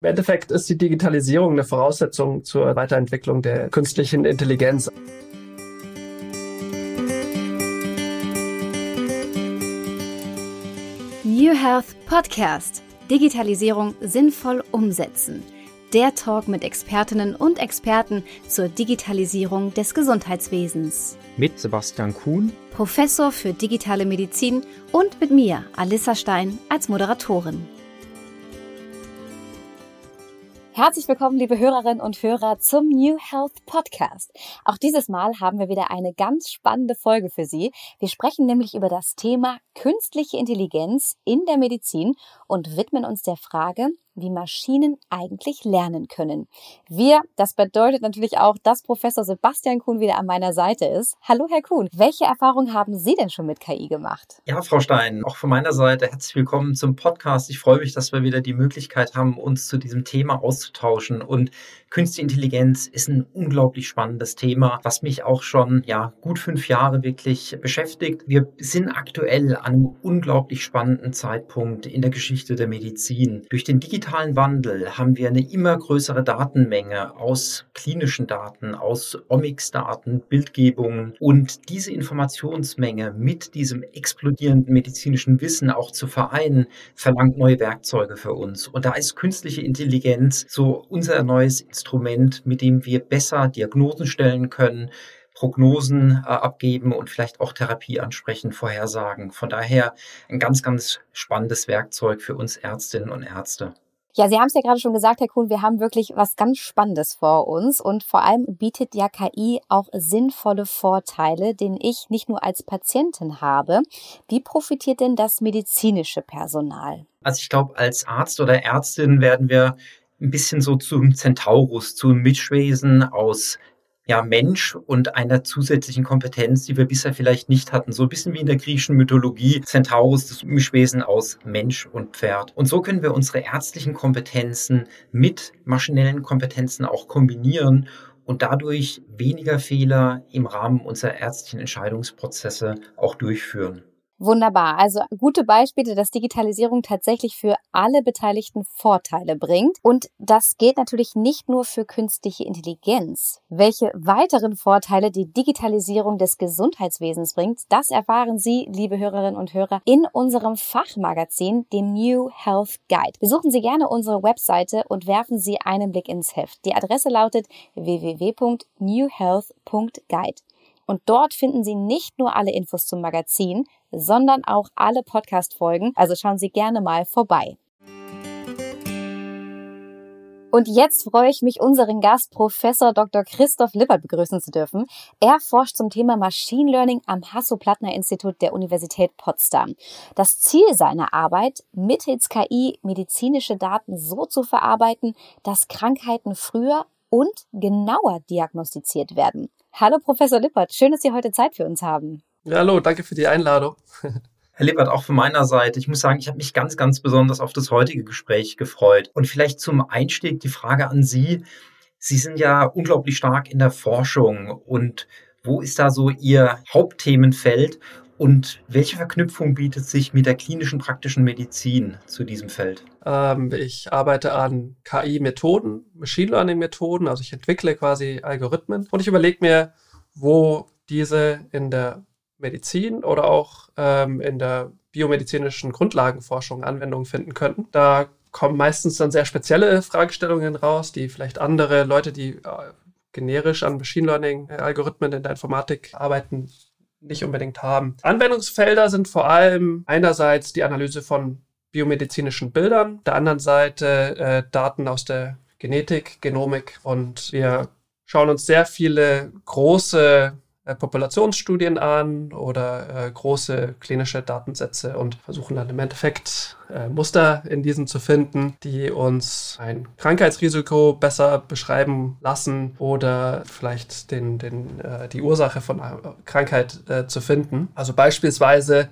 Im Endeffekt ist die Digitalisierung eine Voraussetzung zur Weiterentwicklung der künstlichen Intelligenz. New Health Podcast. Digitalisierung sinnvoll umsetzen. Der Talk mit Expertinnen und Experten zur Digitalisierung des Gesundheitswesens. Mit Sebastian Kuhn, Professor für digitale Medizin und mit mir, Alissa Stein, als Moderatorin. Herzlich willkommen, liebe Hörerinnen und Hörer, zum New Health Podcast. Auch dieses Mal haben wir wieder eine ganz spannende Folge für Sie. Wir sprechen nämlich über das Thema künstliche Intelligenz in der Medizin und widmen uns der Frage, wie Maschinen eigentlich lernen können. Wir, das bedeutet natürlich auch, dass Professor Sebastian Kuhn wieder an meiner Seite ist. Hallo, Herr Kuhn. Welche Erfahrungen haben Sie denn schon mit KI gemacht? Ja, Frau Stein, auch von meiner Seite herzlich willkommen zum Podcast. Ich freue mich, dass wir wieder die Möglichkeit haben, uns zu diesem Thema auszutauschen. Und Künstliche Intelligenz ist ein unglaublich spannendes Thema, was mich auch schon, ja, gut fünf Jahre wirklich beschäftigt. Wir sind aktuell an einem unglaublich spannenden Zeitpunkt in der Geschichte der Medizin. Durch den digitalen digitalen Wandel haben wir eine immer größere Datenmenge aus klinischen Daten, aus Omics-Daten, Bildgebungen und diese Informationsmenge mit diesem explodierenden medizinischen Wissen auch zu vereinen, verlangt neue Werkzeuge für uns. Und da ist künstliche Intelligenz so unser neues Instrument, mit dem wir besser Diagnosen stellen können, Prognosen äh, abgeben und vielleicht auch Therapie ansprechen, vorhersagen. Von daher ein ganz, ganz spannendes Werkzeug für uns Ärztinnen und Ärzte. Ja, Sie haben es ja gerade schon gesagt, Herr Kuhn, wir haben wirklich was ganz Spannendes vor uns und vor allem bietet ja KI auch sinnvolle Vorteile, den ich nicht nur als Patientin habe. Wie profitiert denn das medizinische Personal? Also ich glaube, als Arzt oder Ärztin werden wir ein bisschen so zum Centaurus, zum Mischwesen aus ja, Mensch und einer zusätzlichen Kompetenz, die wir bisher vielleicht nicht hatten. So ein bisschen wie in der griechischen Mythologie, Centaurus, das Mischwesen aus Mensch und Pferd. Und so können wir unsere ärztlichen Kompetenzen mit maschinellen Kompetenzen auch kombinieren und dadurch weniger Fehler im Rahmen unserer ärztlichen Entscheidungsprozesse auch durchführen. Wunderbar. Also gute Beispiele, dass Digitalisierung tatsächlich für alle Beteiligten Vorteile bringt. Und das gilt natürlich nicht nur für künstliche Intelligenz. Welche weiteren Vorteile die Digitalisierung des Gesundheitswesens bringt, das erfahren Sie, liebe Hörerinnen und Hörer, in unserem Fachmagazin, dem New Health Guide. Besuchen Sie gerne unsere Webseite und werfen Sie einen Blick ins Heft. Die Adresse lautet www.newhealth.guide. Und dort finden Sie nicht nur alle Infos zum Magazin, sondern auch alle Podcast-Folgen. Also schauen Sie gerne mal vorbei. Und jetzt freue ich mich, unseren Gast Professor Dr. Christoph Lippert begrüßen zu dürfen. Er forscht zum Thema Machine Learning am Hasso-Plattner-Institut der Universität Potsdam. Das Ziel seiner Arbeit, mittels KI medizinische Daten so zu verarbeiten, dass Krankheiten früher und genauer diagnostiziert werden. Hallo Professor Lippert, schön, dass Sie heute Zeit für uns haben. Ja, hallo, danke für die Einladung. Herr Lippert, auch von meiner Seite. Ich muss sagen, ich habe mich ganz, ganz besonders auf das heutige Gespräch gefreut. Und vielleicht zum Einstieg die Frage an Sie. Sie sind ja unglaublich stark in der Forschung. Und wo ist da so Ihr Hauptthemenfeld? Und welche Verknüpfung bietet sich mit der klinischen praktischen Medizin zu diesem Feld? Ähm, ich arbeite an KI-Methoden, Machine Learning-Methoden, also ich entwickle quasi Algorithmen und ich überlege mir, wo diese in der Medizin oder auch ähm, in der biomedizinischen Grundlagenforschung Anwendung finden könnten. Da kommen meistens dann sehr spezielle Fragestellungen raus, die vielleicht andere Leute, die äh, generisch an Machine Learning-Algorithmen in der Informatik arbeiten, nicht unbedingt haben. Anwendungsfelder sind vor allem einerseits die Analyse von biomedizinischen Bildern, der anderen Seite äh, Daten aus der Genetik, Genomik und wir schauen uns sehr viele große Populationsstudien an oder äh, große klinische Datensätze und versuchen dann im Endeffekt äh, Muster in diesen zu finden, die uns ein Krankheitsrisiko besser beschreiben lassen oder vielleicht den, den, äh, die Ursache von einer Krankheit äh, zu finden. Also beispielsweise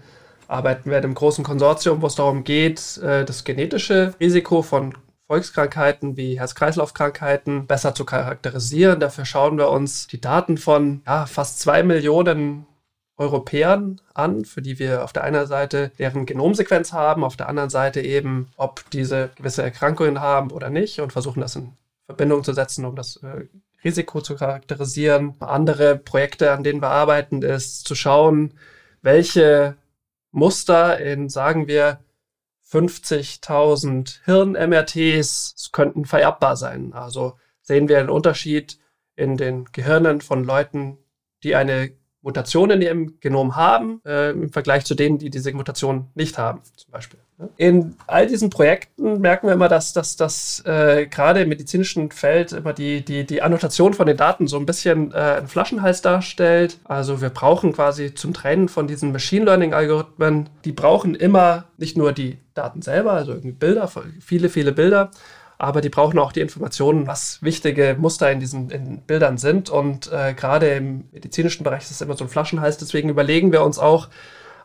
arbeiten wir in einem großen Konsortium, wo es darum geht, äh, das genetische Risiko von Volkskrankheiten wie Herz-Kreislauf-Krankheiten besser zu charakterisieren. Dafür schauen wir uns die Daten von ja, fast zwei Millionen Europäern an, für die wir auf der einen Seite deren Genomsequenz haben, auf der anderen Seite eben, ob diese gewisse Erkrankungen haben oder nicht und versuchen das in Verbindung zu setzen, um das äh, Risiko zu charakterisieren. Andere Projekte, an denen wir arbeiten, ist zu schauen, welche Muster in, sagen wir, 50.000 Hirn-MRTs könnten vererbbar sein. Also sehen wir einen Unterschied in den Gehirnen von Leuten, die eine Mutation in ihrem Genom haben, äh, im Vergleich zu denen, die diese Mutation nicht haben, zum Beispiel. Ne? In all diesen Projekten merken wir immer, dass, dass, dass äh, gerade im medizinischen Feld immer die, die, die Annotation von den Daten so ein bisschen äh, einen Flaschenhals darstellt. Also wir brauchen quasi zum Trainen von diesen Machine Learning-Algorithmen, die brauchen immer nicht nur die Daten selber, also irgendwie Bilder, viele, viele Bilder, aber die brauchen auch die Informationen, was wichtige Muster in diesen in Bildern sind. Und äh, gerade im medizinischen Bereich ist es immer so ein Flaschenhals. Deswegen überlegen wir uns auch,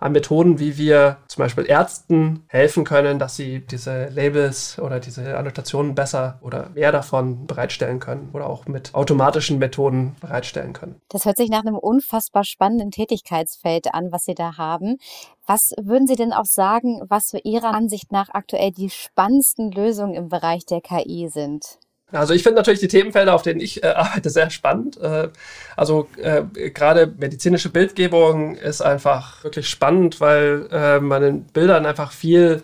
an Methoden, wie wir zum Beispiel Ärzten helfen können, dass sie diese Labels oder diese Annotationen besser oder mehr davon bereitstellen können oder auch mit automatischen Methoden bereitstellen können. Das hört sich nach einem unfassbar spannenden Tätigkeitsfeld an, was Sie da haben. Was würden Sie denn auch sagen, was für Ihrer Ansicht nach aktuell die spannendsten Lösungen im Bereich der KI sind? Also ich finde natürlich die Themenfelder, auf denen ich äh, arbeite, sehr spannend. Äh, also äh, gerade medizinische Bildgebung ist einfach wirklich spannend, weil äh, man in Bildern einfach viel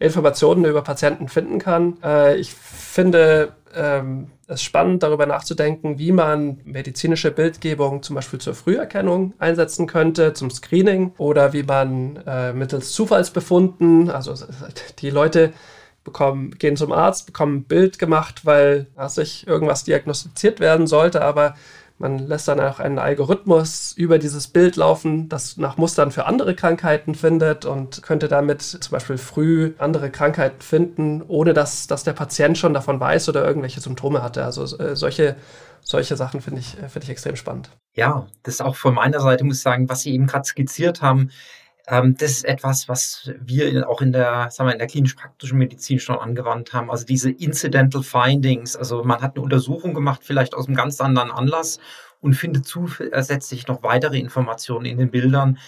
Informationen über Patienten finden kann. Äh, ich finde ähm, es spannend, darüber nachzudenken, wie man medizinische Bildgebung zum Beispiel zur Früherkennung einsetzen könnte, zum Screening oder wie man äh, mittels Zufallsbefunden, also die Leute bekommen, gehen zum Arzt, bekommen ein Bild gemacht, weil sich irgendwas diagnostiziert werden sollte, aber man lässt dann auch einen Algorithmus über dieses Bild laufen, das nach Mustern für andere Krankheiten findet und könnte damit zum Beispiel früh andere Krankheiten finden, ohne dass, dass der Patient schon davon weiß oder irgendwelche Symptome hatte. Also äh, solche, solche Sachen finde ich, äh, finde ich extrem spannend. Ja, das ist auch von meiner Seite, muss ich sagen, was Sie eben gerade skizziert haben, ähm, das ist etwas, was wir auch in der, sagen wir, in der klinisch-praktischen Medizin schon angewandt haben. Also diese Incidental Findings. Also man hat eine Untersuchung gemacht, vielleicht aus einem ganz anderen Anlass und findet zusätzlich noch weitere Informationen in den Bildern,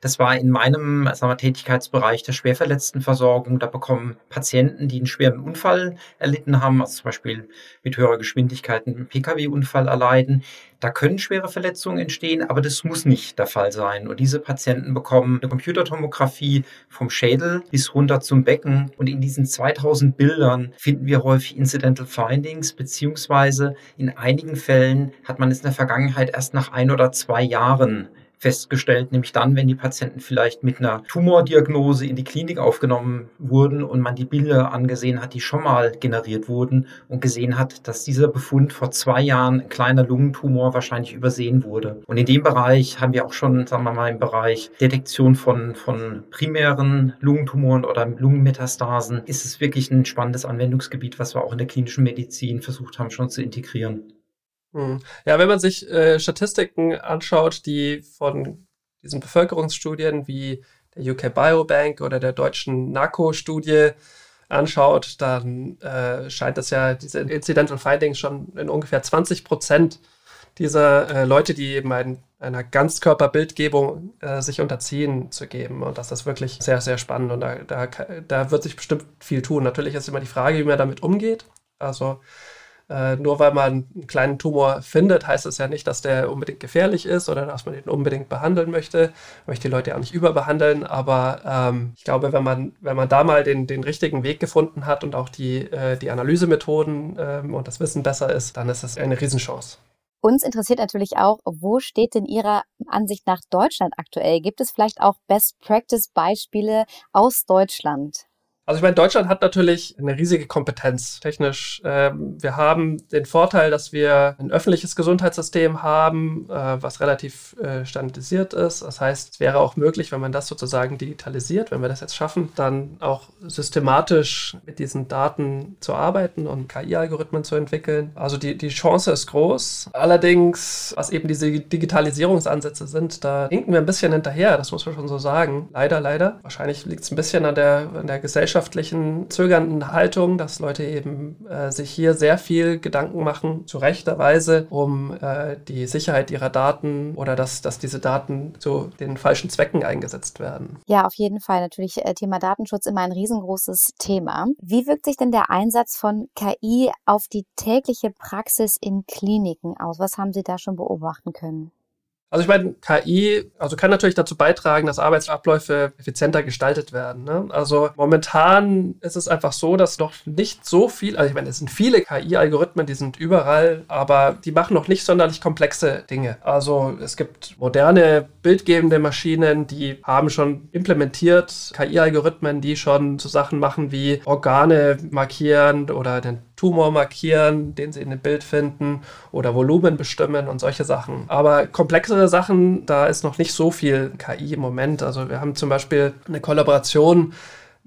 das war in meinem sagen wir, Tätigkeitsbereich der Schwerverletztenversorgung. Da bekommen Patienten, die einen schweren Unfall erlitten haben, also zum Beispiel mit höherer Geschwindigkeit einen Pkw-Unfall erleiden, da können schwere Verletzungen entstehen, aber das muss nicht der Fall sein. Und diese Patienten bekommen eine Computertomographie vom Schädel bis runter zum Becken. Und in diesen 2000 Bildern finden wir häufig Incidental Findings, beziehungsweise in einigen Fällen hat man es in der Vergangenheit erst nach ein oder zwei Jahren festgestellt, nämlich dann, wenn die Patienten vielleicht mit einer Tumordiagnose in die Klinik aufgenommen wurden und man die Bilder angesehen hat, die schon mal generiert wurden und gesehen hat, dass dieser Befund vor zwei Jahren ein kleiner Lungentumor wahrscheinlich übersehen wurde. Und in dem Bereich haben wir auch schon, sagen wir mal, im Bereich Detektion von, von primären Lungentumoren oder Lungenmetastasen ist es wirklich ein spannendes Anwendungsgebiet, was wir auch in der klinischen Medizin versucht haben schon zu integrieren. Hm. Ja, wenn man sich äh, Statistiken anschaut, die von diesen Bevölkerungsstudien wie der UK Biobank oder der deutschen NACO-Studie anschaut, dann äh, scheint es ja diese Incidental Findings schon in ungefähr 20 Prozent dieser äh, Leute, die eben ein, einer Ganzkörperbildgebung äh, sich unterziehen, zu geben. Und das ist wirklich sehr, sehr spannend. Und da, da, da wird sich bestimmt viel tun. Natürlich ist immer die Frage, wie man damit umgeht. Also äh, nur weil man einen kleinen Tumor findet, heißt es ja nicht, dass der unbedingt gefährlich ist oder dass man ihn unbedingt behandeln möchte. Ich möchte die Leute auch nicht überbehandeln, aber ähm, ich glaube, wenn man, wenn man da mal den, den richtigen Weg gefunden hat und auch die, äh, die Analysemethoden ähm, und das Wissen besser ist, dann ist das eine Riesenchance. Uns interessiert natürlich auch, wo steht denn Ihrer Ansicht nach Deutschland aktuell? Gibt es vielleicht auch Best-Practice-Beispiele aus Deutschland? Also ich meine, Deutschland hat natürlich eine riesige Kompetenz technisch. Ähm, wir haben den Vorteil, dass wir ein öffentliches Gesundheitssystem haben, äh, was relativ äh, standardisiert ist. Das heißt, es wäre auch möglich, wenn man das sozusagen digitalisiert, wenn wir das jetzt schaffen, dann auch systematisch mit diesen Daten zu arbeiten und KI-Algorithmen zu entwickeln. Also die, die Chance ist groß. Allerdings, was eben diese Digitalisierungsansätze sind, da hinken wir ein bisschen hinterher, das muss man schon so sagen. Leider, leider. Wahrscheinlich liegt es ein bisschen an der, an der Gesellschaft gesellschaftlichen zögernden Haltung, dass Leute eben äh, sich hier sehr viel Gedanken machen, zu rechter Weise, um äh, die Sicherheit ihrer Daten oder dass, dass diese Daten zu den falschen Zwecken eingesetzt werden. Ja, auf jeden Fall. Natürlich äh, Thema Datenschutz immer ein riesengroßes Thema. Wie wirkt sich denn der Einsatz von KI auf die tägliche Praxis in Kliniken aus? Was haben Sie da schon beobachten können? Also ich meine, KI also kann natürlich dazu beitragen, dass Arbeitsabläufe effizienter gestaltet werden. Ne? Also momentan ist es einfach so, dass noch nicht so viel, also ich meine, es sind viele KI-Algorithmen, die sind überall, aber die machen noch nicht sonderlich komplexe Dinge. Also es gibt moderne bildgebende Maschinen, die haben schon implementiert KI-Algorithmen, die schon so Sachen machen wie Organe markieren oder den Tumor markieren, den sie in dem Bild finden oder Volumen bestimmen und solche Sachen. Aber komplexere Sachen, da ist noch nicht so viel KI im Moment. Also wir haben zum Beispiel eine Kollaboration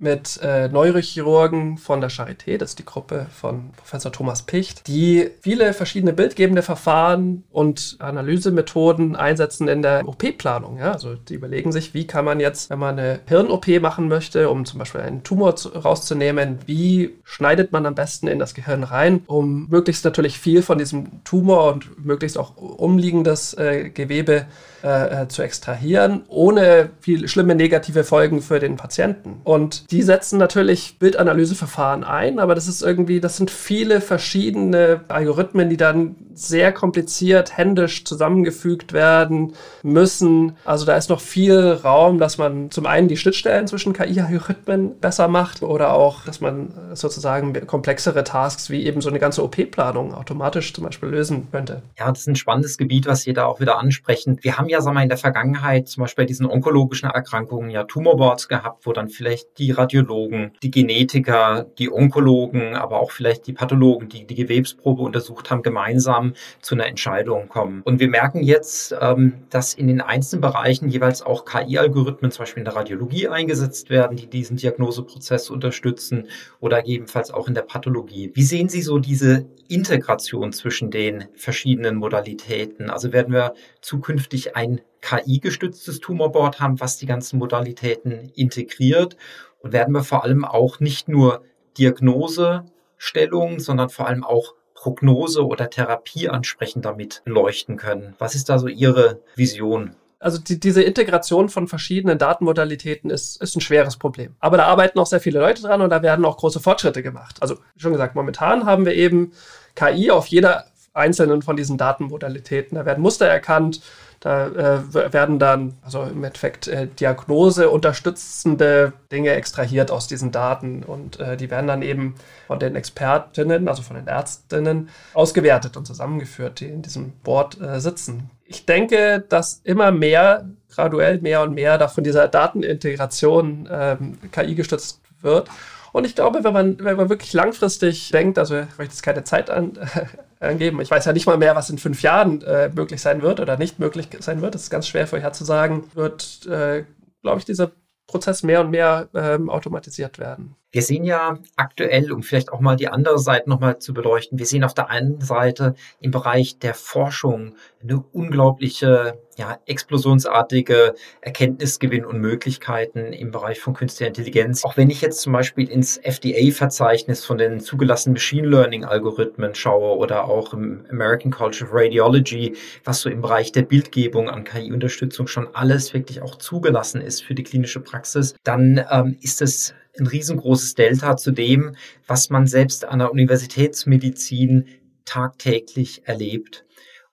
mit äh, Neurochirurgen von der Charité, das ist die Gruppe von Professor Thomas Picht, die viele verschiedene bildgebende Verfahren und Analysemethoden einsetzen in der OP-Planung. Ja? Also die überlegen sich, wie kann man jetzt, wenn man eine Hirn-OP machen möchte, um zum Beispiel einen Tumor zu, rauszunehmen, wie schneidet man am besten in das Gehirn rein, um möglichst natürlich viel von diesem Tumor und möglichst auch umliegendes äh, Gewebe äh, äh, zu extrahieren, ohne viel schlimme negative Folgen für den Patienten. Und die setzen natürlich Bildanalyseverfahren ein, aber das ist irgendwie, das sind viele verschiedene Algorithmen, die dann sehr kompliziert händisch zusammengefügt werden müssen. Also da ist noch viel Raum, dass man zum einen die Schnittstellen zwischen KI-Algorithmen besser macht oder auch, dass man sozusagen komplexere Tasks wie eben so eine ganze OP-Planung automatisch zum Beispiel lösen könnte. Ja, das ist ein spannendes Gebiet, was Sie da auch wieder ansprechen. Wir haben ja, sagen wir, in der Vergangenheit zum Beispiel bei diesen onkologischen Erkrankungen ja Tumorboards gehabt, wo dann vielleicht die Radiologen, die Genetiker, die Onkologen, aber auch vielleicht die Pathologen, die die Gewebsprobe untersucht haben, gemeinsam zu einer Entscheidung kommen. Und wir merken jetzt, ähm, dass in den einzelnen Bereichen jeweils auch KI-Algorithmen, zum Beispiel in der Radiologie eingesetzt werden, die diesen Diagnoseprozess unterstützen oder ebenfalls auch in der Pathologie. Wie sehen Sie so diese Integration zwischen den verschiedenen Modalitäten? Also werden wir zukünftig ein KI-gestütztes Tumorboard haben, was die ganzen Modalitäten integriert und werden wir vor allem auch nicht nur Diagnosestellung, sondern vor allem auch Prognose oder Therapie ansprechend damit leuchten können. Was ist da so Ihre Vision? Also die, diese Integration von verschiedenen Datenmodalitäten ist, ist ein schweres Problem. Aber da arbeiten auch sehr viele Leute dran und da werden auch große Fortschritte gemacht. Also schon gesagt, momentan haben wir eben KI auf jeder einzelnen von diesen Datenmodalitäten. Da werden Muster erkannt, da äh, werden dann, also im Endeffekt, äh, Diagnose unterstützende Dinge extrahiert aus diesen Daten und äh, die werden dann eben von den Expertinnen, also von den Ärztinnen, ausgewertet und zusammengeführt, die in diesem Board äh, sitzen. Ich denke, dass immer mehr, graduell mehr und mehr davon dieser Datenintegration ähm, KI gestützt wird. Und ich glaube, wenn man, wenn man wirklich langfristig denkt, also ich möchte jetzt keine Zeit an, angeben. Ich weiß ja nicht mal mehr, was in fünf Jahren äh, möglich sein wird oder nicht möglich sein wird. Das ist ganz schwer vorherzusagen. Wird, äh, glaube ich, dieser Prozess mehr und mehr ähm, automatisiert werden. Wir sehen ja aktuell, um vielleicht auch mal die andere Seite nochmal zu beleuchten, wir sehen auf der einen Seite im Bereich der Forschung eine unglaubliche, ja, explosionsartige Erkenntnisgewinn und Möglichkeiten im Bereich von künstlicher Intelligenz. Auch wenn ich jetzt zum Beispiel ins FDA-Verzeichnis von den zugelassenen Machine Learning-Algorithmen schaue oder auch im American College of Radiology, was so im Bereich der Bildgebung an KI-Unterstützung schon alles wirklich auch zugelassen ist für die klinische Praxis, dann ähm, ist es ein riesengroßes Delta zu dem, was man selbst an der Universitätsmedizin tagtäglich erlebt.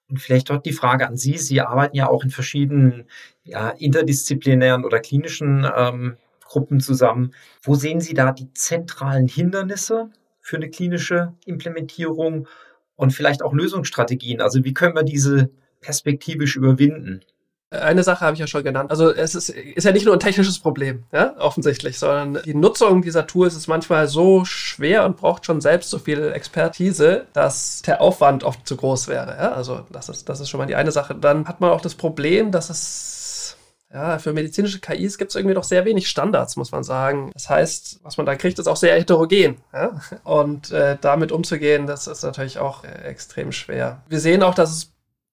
Und vielleicht dort die Frage an Sie. Sie arbeiten ja auch in verschiedenen ja, interdisziplinären oder klinischen ähm, Gruppen zusammen. Wo sehen Sie da die zentralen Hindernisse für eine klinische Implementierung und vielleicht auch Lösungsstrategien? Also wie können wir diese perspektivisch überwinden? Eine Sache habe ich ja schon genannt. Also es ist, ist ja nicht nur ein technisches Problem, ja, offensichtlich, sondern die Nutzung dieser Tools ist manchmal so schwer und braucht schon selbst so viel Expertise, dass der Aufwand oft zu groß wäre. Ja? Also das ist, das ist schon mal die eine Sache. Dann hat man auch das Problem, dass es ja, für medizinische KIs gibt es irgendwie doch sehr wenig Standards, muss man sagen. Das heißt, was man da kriegt, ist auch sehr heterogen. Ja? Und äh, damit umzugehen, das ist natürlich auch äh, extrem schwer. Wir sehen auch, dass es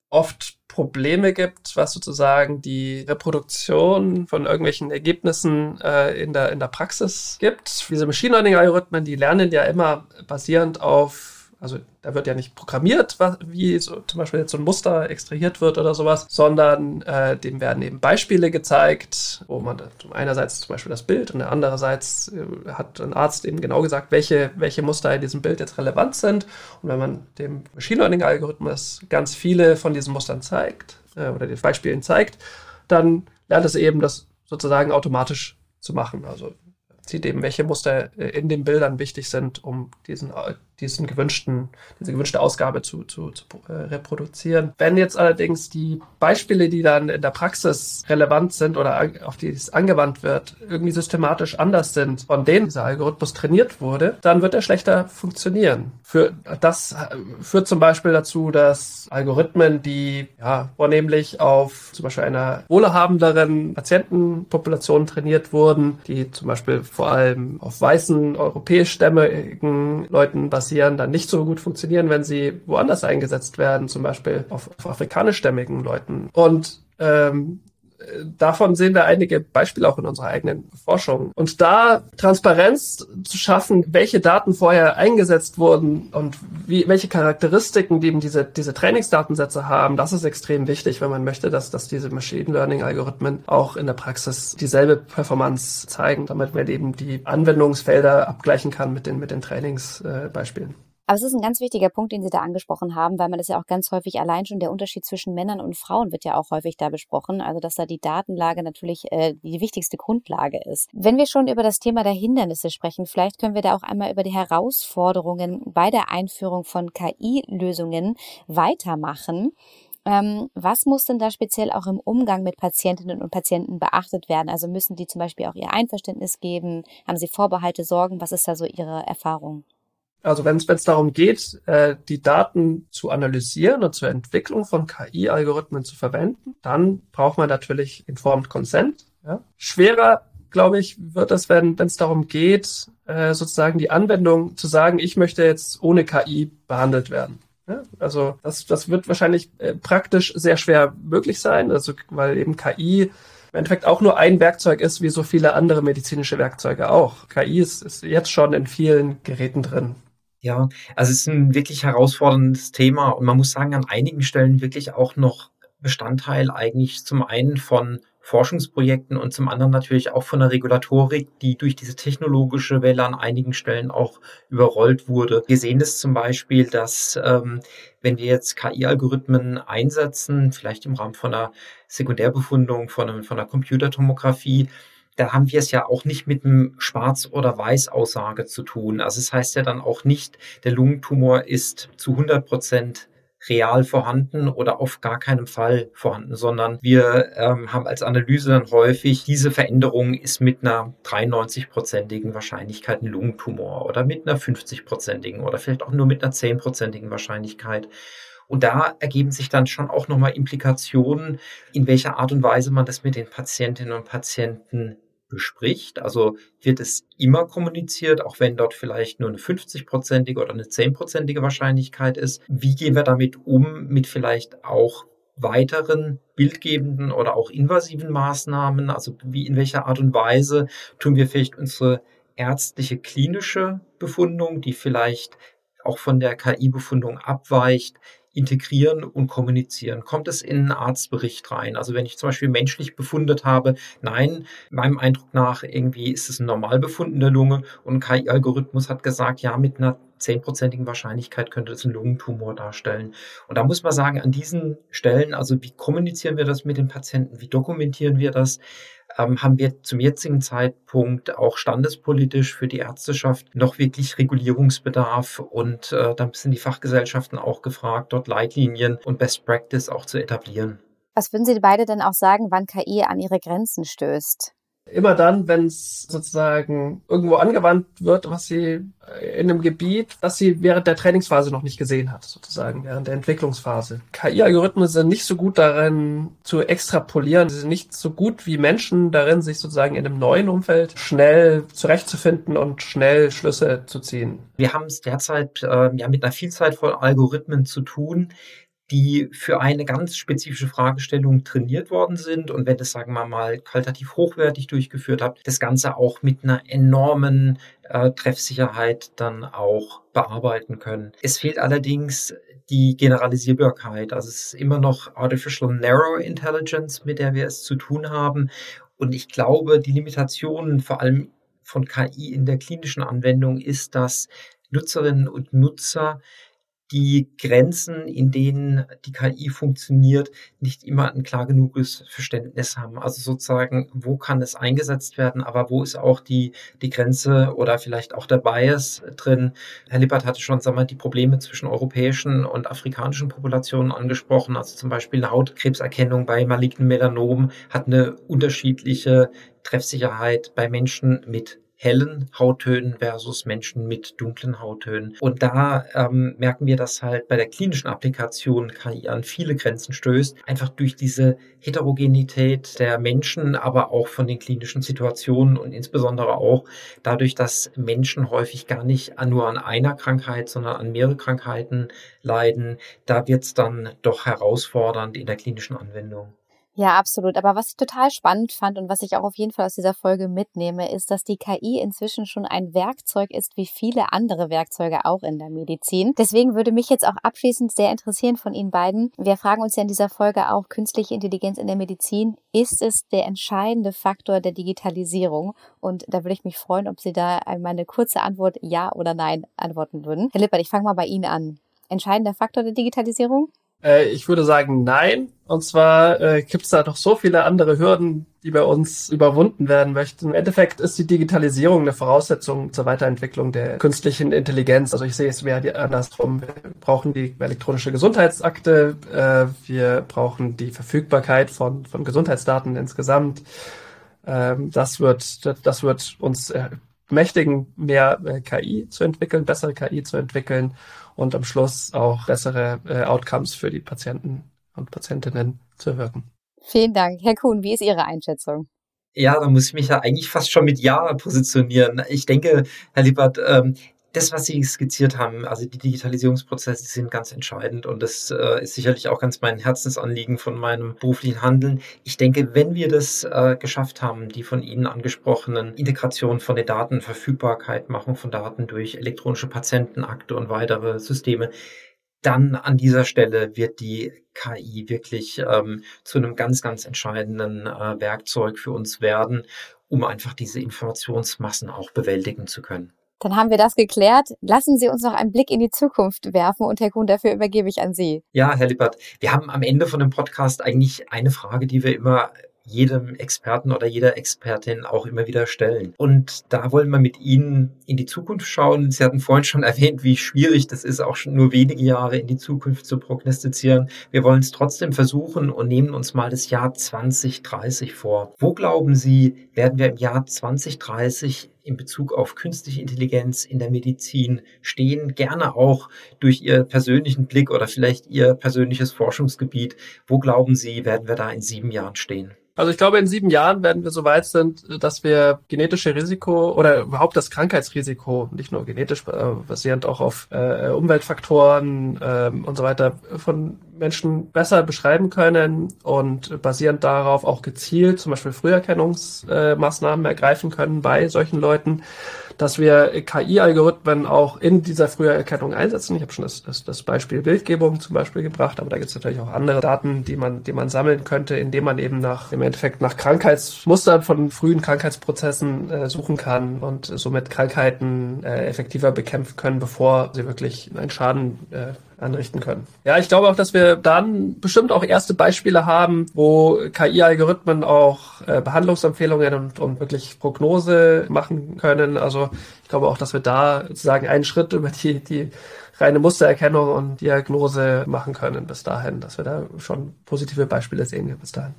oft Probleme gibt, was sozusagen die Reproduktion von irgendwelchen Ergebnissen äh, in, der, in der Praxis gibt. Diese Machine Learning-Algorithmen, die lernen ja immer basierend auf also da wird ja nicht programmiert, wie so, zum Beispiel jetzt so ein Muster extrahiert wird oder sowas, sondern äh, dem werden eben Beispiele gezeigt, wo man einerseits zum Beispiel das Bild und andererseits äh, hat ein Arzt eben genau gesagt, welche, welche Muster in diesem Bild jetzt relevant sind. Und wenn man dem Machine Learning Algorithmus ganz viele von diesen Mustern zeigt äh, oder den Beispielen zeigt, dann lernt es eben das sozusagen automatisch zu machen. Also sieht eben, welche Muster äh, in den Bildern wichtig sind, um diesen, äh, diesen gewünschten, diese gewünschte Ausgabe zu, zu, zu äh, reproduzieren. Wenn jetzt allerdings die Beispiele, die dann in der Praxis relevant sind oder auf die es angewandt wird, irgendwie systematisch anders sind, von denen dieser Algorithmus trainiert wurde, dann wird er schlechter funktionieren. Für, das führt zum Beispiel dazu, dass Algorithmen, die ja, vornehmlich auf zum Beispiel einer wohlhabenderen Patientenpopulation trainiert wurden, die zum Beispiel vor allem auf weißen europäischstämmigen Leuten basieren, dann nicht so gut funktionieren, wenn sie woanders eingesetzt werden, zum Beispiel auf, auf afrikanischstämmigen Leuten. Und ähm, davon sehen wir einige Beispiele auch in unserer eigenen Forschung. Und da Transparenz zu schaffen, welche Daten vorher eingesetzt wurden und wie, welche Charakteristiken eben diese, diese Trainingsdatensätze haben, das ist extrem wichtig, wenn man möchte, dass, dass diese Machine Learning Algorithmen auch in der Praxis dieselbe Performance zeigen, damit man eben die Anwendungsfelder abgleichen kann mit den, mit den Trainingsbeispielen. Aber es ist ein ganz wichtiger Punkt, den Sie da angesprochen haben, weil man das ja auch ganz häufig allein schon der Unterschied zwischen Männern und Frauen wird ja auch häufig da besprochen. Also dass da die Datenlage natürlich äh, die wichtigste Grundlage ist. Wenn wir schon über das Thema der Hindernisse sprechen, vielleicht können wir da auch einmal über die Herausforderungen bei der Einführung von KI-Lösungen weitermachen. Ähm, was muss denn da speziell auch im Umgang mit Patientinnen und Patienten beachtet werden? Also müssen die zum Beispiel auch ihr Einverständnis geben? Haben sie Vorbehalte, Sorgen? Was ist da so Ihre Erfahrung? Also wenn es darum geht, äh, die Daten zu analysieren und zur Entwicklung von KI-Algorithmen zu verwenden, dann braucht man natürlich Informed Consent. Ja. Schwerer, glaube ich, wird es, wenn es darum geht, äh, sozusagen die Anwendung zu sagen, ich möchte jetzt ohne KI behandelt werden. Ja, also das, das wird wahrscheinlich äh, praktisch sehr schwer möglich sein, also weil eben KI im Endeffekt auch nur ein Werkzeug ist, wie so viele andere medizinische Werkzeuge auch. KI ist, ist jetzt schon in vielen Geräten drin. Ja, also es ist ein wirklich herausforderndes Thema und man muss sagen, an einigen Stellen wirklich auch noch Bestandteil eigentlich zum einen von Forschungsprojekten und zum anderen natürlich auch von der Regulatorik, die durch diese technologische Welle an einigen Stellen auch überrollt wurde. Wir sehen das zum Beispiel, dass ähm, wenn wir jetzt KI-Algorithmen einsetzen, vielleicht im Rahmen von einer Sekundärbefundung, von, einem, von einer Computertomographie, da haben wir es ja auch nicht mit einem Schwarz- oder Weiß-Aussage zu tun. Also es das heißt ja dann auch nicht, der Lungentumor ist zu 100 Prozent real vorhanden oder auf gar keinen Fall vorhanden, sondern wir ähm, haben als Analyse dann häufig, diese Veränderung ist mit einer 93-prozentigen Wahrscheinlichkeit ein Lungentumor oder mit einer 50-prozentigen oder vielleicht auch nur mit einer 10-prozentigen Wahrscheinlichkeit. Und da ergeben sich dann schon auch nochmal Implikationen, in welcher Art und Weise man das mit den Patientinnen und Patienten bespricht. Also wird es immer kommuniziert, auch wenn dort vielleicht nur eine 50-prozentige oder eine 10-prozentige Wahrscheinlichkeit ist. Wie gehen wir damit um mit vielleicht auch weiteren bildgebenden oder auch invasiven Maßnahmen? Also wie, in welcher Art und Weise tun wir vielleicht unsere ärztliche klinische Befundung, die vielleicht auch von der KI-Befundung abweicht, integrieren und kommunizieren? Kommt es in einen Arztbericht rein? Also wenn ich zum Beispiel menschlich befundet habe, nein, meinem Eindruck nach irgendwie ist es ein normal Befund in der Lunge und ein KI-Algorithmus hat gesagt, ja, mit einer zehnprozentigen Wahrscheinlichkeit könnte das einen Lungentumor darstellen. Und da muss man sagen, an diesen Stellen, also wie kommunizieren wir das mit den Patienten, wie dokumentieren wir das, ähm, haben wir zum jetzigen Zeitpunkt auch standespolitisch für die Ärzteschaft noch wirklich Regulierungsbedarf und äh, dann sind die Fachgesellschaften auch gefragt, dort Leitlinien und Best Practice auch zu etablieren. Was würden Sie beide denn auch sagen, wann KI an ihre Grenzen stößt? Immer dann, wenn es sozusagen irgendwo angewandt wird, was sie äh, in einem Gebiet, das sie während der Trainingsphase noch nicht gesehen hat, sozusagen während der Entwicklungsphase. KI-Algorithmen sind nicht so gut darin zu extrapolieren. Sie sind nicht so gut wie Menschen darin, sich sozusagen in einem neuen Umfeld schnell zurechtzufinden und schnell Schlüsse zu ziehen. Wir haben es derzeit äh, ja mit einer Vielzahl von Algorithmen zu tun, die für eine ganz spezifische Fragestellung trainiert worden sind und wenn das, sagen wir mal, qualitativ hochwertig durchgeführt habt, das Ganze auch mit einer enormen äh, Treffsicherheit dann auch bearbeiten können. Es fehlt allerdings die Generalisierbarkeit. Also es ist immer noch Artificial Narrow Intelligence, mit der wir es zu tun haben. Und ich glaube, die Limitationen vor allem von KI in der klinischen Anwendung ist, dass Nutzerinnen und Nutzer die Grenzen, in denen die KI funktioniert, nicht immer ein klar genuges Verständnis haben. Also sozusagen, wo kann es eingesetzt werden, aber wo ist auch die, die Grenze oder vielleicht auch der Bias drin? Herr Lippert hatte schon, sagen wir, die Probleme zwischen europäischen und afrikanischen Populationen angesprochen. Also zum Beispiel eine Hautkrebserkennung bei malignen Melanomen hat eine unterschiedliche Treffsicherheit bei Menschen mit hellen Hauttönen versus Menschen mit dunklen Hauttönen. Und da ähm, merken wir, dass halt bei der klinischen Applikation KI an viele Grenzen stößt, einfach durch diese Heterogenität der Menschen, aber auch von den klinischen Situationen und insbesondere auch dadurch, dass Menschen häufig gar nicht nur an einer Krankheit, sondern an mehrere Krankheiten leiden, da wird es dann doch herausfordernd in der klinischen Anwendung. Ja, absolut. Aber was ich total spannend fand und was ich auch auf jeden Fall aus dieser Folge mitnehme, ist, dass die KI inzwischen schon ein Werkzeug ist, wie viele andere Werkzeuge auch in der Medizin. Deswegen würde mich jetzt auch abschließend sehr interessieren von Ihnen beiden. Wir fragen uns ja in dieser Folge auch, künstliche Intelligenz in der Medizin, ist es der entscheidende Faktor der Digitalisierung? Und da würde ich mich freuen, ob Sie da einmal eine kurze Antwort Ja oder Nein antworten würden. Herr Lippert, ich fange mal bei Ihnen an. Entscheidender Faktor der Digitalisierung? Äh, ich würde sagen nein. Und zwar äh, gibt es da noch so viele andere Hürden, die bei uns überwunden werden möchten. Im Endeffekt ist die Digitalisierung eine Voraussetzung zur Weiterentwicklung der künstlichen Intelligenz. Also ich sehe es mehr andersrum. Wir brauchen die elektronische Gesundheitsakte, äh, wir brauchen die Verfügbarkeit von, von Gesundheitsdaten insgesamt. Ähm, das wird, das wird uns mächtigen, mehr äh, KI zu entwickeln, bessere KI zu entwickeln und am Schluss auch bessere äh, Outcomes für die Patienten und Patientinnen zu erwirken. Vielen Dank. Herr Kuhn, wie ist Ihre Einschätzung? Ja, da muss ich mich ja eigentlich fast schon mit Ja positionieren. Ich denke, Herr Liebert, ähm, das, was Sie skizziert haben, also die Digitalisierungsprozesse sind ganz entscheidend und das äh, ist sicherlich auch ganz mein Herzensanliegen von meinem beruflichen Handeln. Ich denke, wenn wir das äh, geschafft haben, die von Ihnen angesprochenen Integration von den Daten, Verfügbarkeit, Machung von Daten durch elektronische Patientenakte und weitere Systeme, dann an dieser Stelle wird die KI wirklich ähm, zu einem ganz, ganz entscheidenden äh, Werkzeug für uns werden, um einfach diese Informationsmassen auch bewältigen zu können. Dann haben wir das geklärt. Lassen Sie uns noch einen Blick in die Zukunft werfen und Herr Kuhn, dafür übergebe ich an Sie. Ja, Herr Lippert, wir haben am Ende von dem Podcast eigentlich eine Frage, die wir immer jedem Experten oder jeder Expertin auch immer wieder stellen. Und da wollen wir mit Ihnen in die Zukunft schauen. Sie hatten vorhin schon erwähnt, wie schwierig das ist, auch schon nur wenige Jahre in die Zukunft zu prognostizieren. Wir wollen es trotzdem versuchen und nehmen uns mal das Jahr 2030 vor. Wo glauben Sie, werden wir im Jahr 2030 in Bezug auf künstliche Intelligenz in der Medizin stehen, gerne auch durch Ihr persönlichen Blick oder vielleicht Ihr persönliches Forschungsgebiet. Wo glauben Sie, werden wir da in sieben Jahren stehen? Also ich glaube, in sieben Jahren werden wir so weit sind, dass wir genetische Risiko oder überhaupt das Krankheitsrisiko, nicht nur genetisch äh, basierend auch auf äh, Umweltfaktoren äh, und so weiter, von Menschen besser beschreiben können und basierend darauf auch gezielt zum Beispiel Früherkennungsmaßnahmen ergreifen können bei solchen Leuten dass wir KI-Algorithmen auch in dieser Früherkennung einsetzen. Ich habe schon das, das, das Beispiel Bildgebung zum Beispiel gebracht, aber da gibt es natürlich auch andere Daten, die man, die man sammeln könnte, indem man eben nach im Endeffekt nach Krankheitsmustern von frühen Krankheitsprozessen äh, suchen kann und somit Krankheiten äh, effektiver bekämpfen können, bevor sie wirklich einen Schaden äh, anrichten können. Ja, ich glaube auch, dass wir dann bestimmt auch erste Beispiele haben, wo KI-Algorithmen auch äh, Behandlungsempfehlungen und, und wirklich Prognose machen können. Also ich glaube auch, dass wir da sozusagen einen Schritt über die, die reine Mustererkennung und Diagnose machen können bis dahin, dass wir da schon positive Beispiele sehen bis dahin.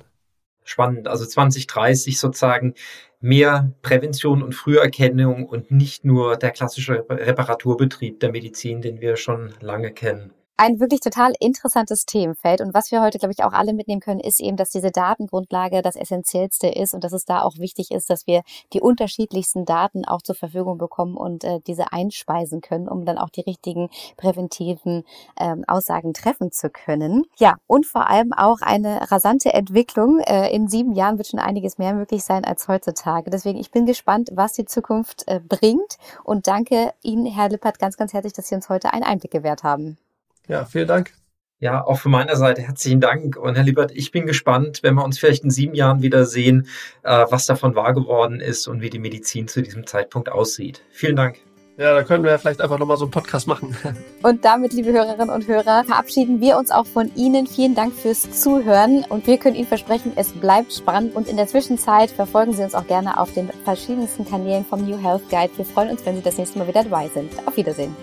Spannend. Also 2030 sozusagen mehr Prävention und Früherkennung und nicht nur der klassische Reparaturbetrieb der Medizin, den wir schon lange kennen. Ein wirklich total interessantes Themenfeld. Und was wir heute, glaube ich, auch alle mitnehmen können, ist eben, dass diese Datengrundlage das Essentiellste ist und dass es da auch wichtig ist, dass wir die unterschiedlichsten Daten auch zur Verfügung bekommen und äh, diese einspeisen können, um dann auch die richtigen präventiven ähm, Aussagen treffen zu können. Ja, und vor allem auch eine rasante Entwicklung. Äh, in sieben Jahren wird schon einiges mehr möglich sein als heutzutage. Deswegen, ich bin gespannt, was die Zukunft äh, bringt und danke Ihnen, Herr Lippert, ganz, ganz herzlich, dass Sie uns heute einen Einblick gewährt haben. Ja, vielen Dank. Ja, auch von meiner Seite herzlichen Dank. Und Herr Liebert, ich bin gespannt, wenn wir uns vielleicht in sieben Jahren wieder sehen, äh, was davon wahr geworden ist und wie die Medizin zu diesem Zeitpunkt aussieht. Vielen Dank. Ja, da können wir vielleicht einfach nochmal so einen Podcast machen. Und damit, liebe Hörerinnen und Hörer, verabschieden wir uns auch von Ihnen. Vielen Dank fürs Zuhören und wir können Ihnen versprechen, es bleibt spannend und in der Zwischenzeit verfolgen Sie uns auch gerne auf den verschiedensten Kanälen vom New Health Guide. Wir freuen uns, wenn Sie das nächste Mal wieder dabei sind. Auf Wiedersehen.